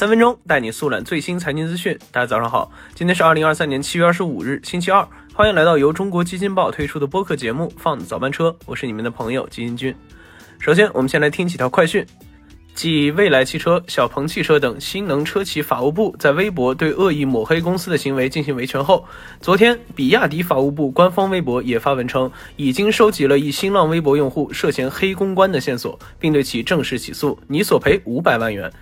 三分钟带你速览最新财经资讯。大家早上好，今天是二零二三年七月二十五日，星期二。欢迎来到由中国基金报推出的播客节目《放早班车》，我是你们的朋友基金君。首先，我们先来听几条快讯。继蔚来汽车、小鹏汽车等新能车企法务部在微博对恶意抹黑公司的行为进行维权后，昨天，比亚迪法务部官方微博也发文称，已经收集了一新浪微博用户涉嫌黑公关的线索，并对其正式起诉，拟索赔五百万元。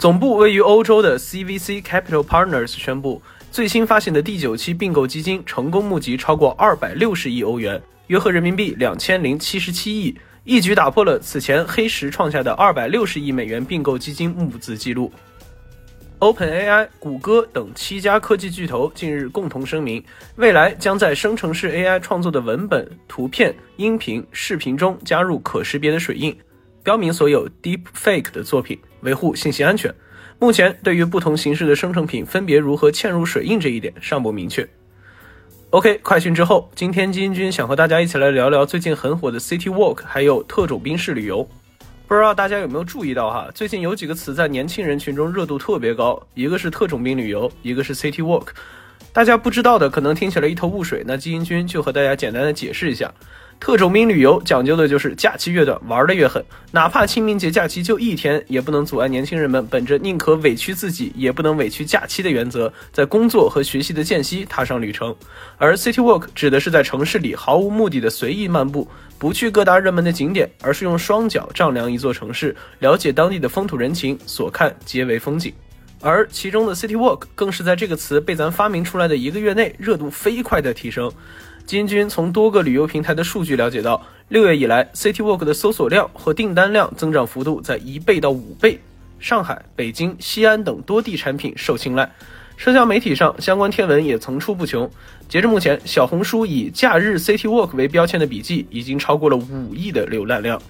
总部位于欧洲的 CVC Capital Partners 宣布，最新发行的第九期并购基金成功募集超过二百六十亿欧元，约合人民币两千零七十七亿，一举打破了此前黑石创下的二百六十亿美元并购基金募资记录。OpenAI、谷歌等七家科技巨头近日共同声明，未来将在生成式 AI 创作的文本、图片、音频、视频中加入可识别的水印。标明所有 deep fake 的作品，维护信息安全。目前，对于不同形式的生成品分别如何嵌入水印这一点尚不明确。OK，快讯之后，今天金军想和大家一起来聊聊最近很火的 City Walk，还有特种兵式旅游。不知道大家有没有注意到哈？最近有几个词在年轻人群中热度特别高，一个是特种兵旅游，一个是 City Walk。大家不知道的可能听起来一头雾水，那基因君就和大家简单的解释一下。特种兵旅游讲究的就是假期越短，玩的越狠，哪怕清明节假期就一天，也不能阻碍年轻人们本着宁可委屈自己，也不能委屈假期的原则，在工作和学习的间隙踏上旅程。而 City Walk 指的是在城市里毫无目的的随意漫步，不去各大热门的景点，而是用双脚丈量一座城市，了解当地的风土人情，所看皆为风景。而其中的 City Walk 更是在这个词被咱发明出来的一个月内，热度飞快的提升。金军从多个旅游平台的数据了解到，六月以来，City Walk 的搜索量和订单量增长幅度在一倍到五倍。上海、北京、西安等多地产品受青睐，社交媒体上相关贴文也层出不穷。截至目前，小红书以“假日 City Walk” 为标签的笔记已经超过了五亿的浏览量。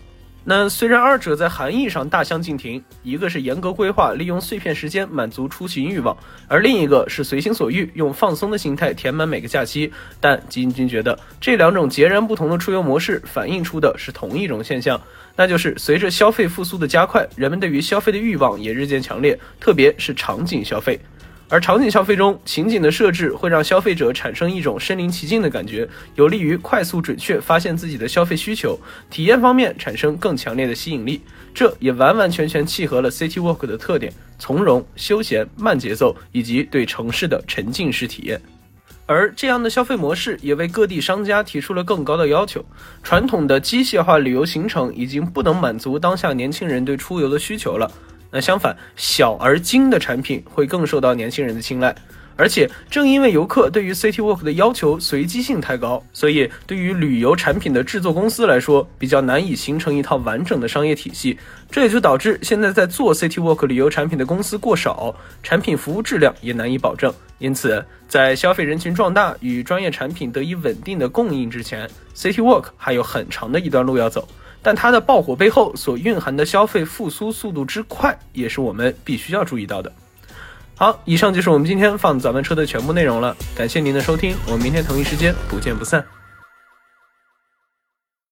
那虽然二者在含义上大相径庭，一个是严格规划，利用碎片时间满足出行欲望，而另一个是随心所欲，用放松的心态填满每个假期。但基金君觉得这两种截然不同的出游模式反映出的是同一种现象，那就是随着消费复苏的加快，人们对于消费的欲望也日渐强烈，特别是场景消费。而场景消费中，情景的设置会让消费者产生一种身临其境的感觉，有利于快速准确发现自己的消费需求，体验方面产生更强烈的吸引力。这也完完全全契合了 City Walk 的特点：从容、休闲、慢节奏，以及对城市的沉浸式体验。而这样的消费模式也为各地商家提出了更高的要求。传统的机械化旅游行程已经不能满足当下年轻人对出游的需求了。那相反，小而精的产品会更受到年轻人的青睐，而且正因为游客对于 City Walk 的要求随机性太高，所以对于旅游产品的制作公司来说，比较难以形成一套完整的商业体系。这也就导致现在在做 City Walk 旅游产品的公司过少，产品服务质量也难以保证。因此，在消费人群壮大与专业产品得以稳定的供应之前，City Walk 还有很长的一段路要走。但它的爆火背后所蕴含的消费复苏速度之快，也是我们必须要注意到的。好，以上就是我们今天放早班车的全部内容了，感谢您的收听，我们明天同一时间不见不散。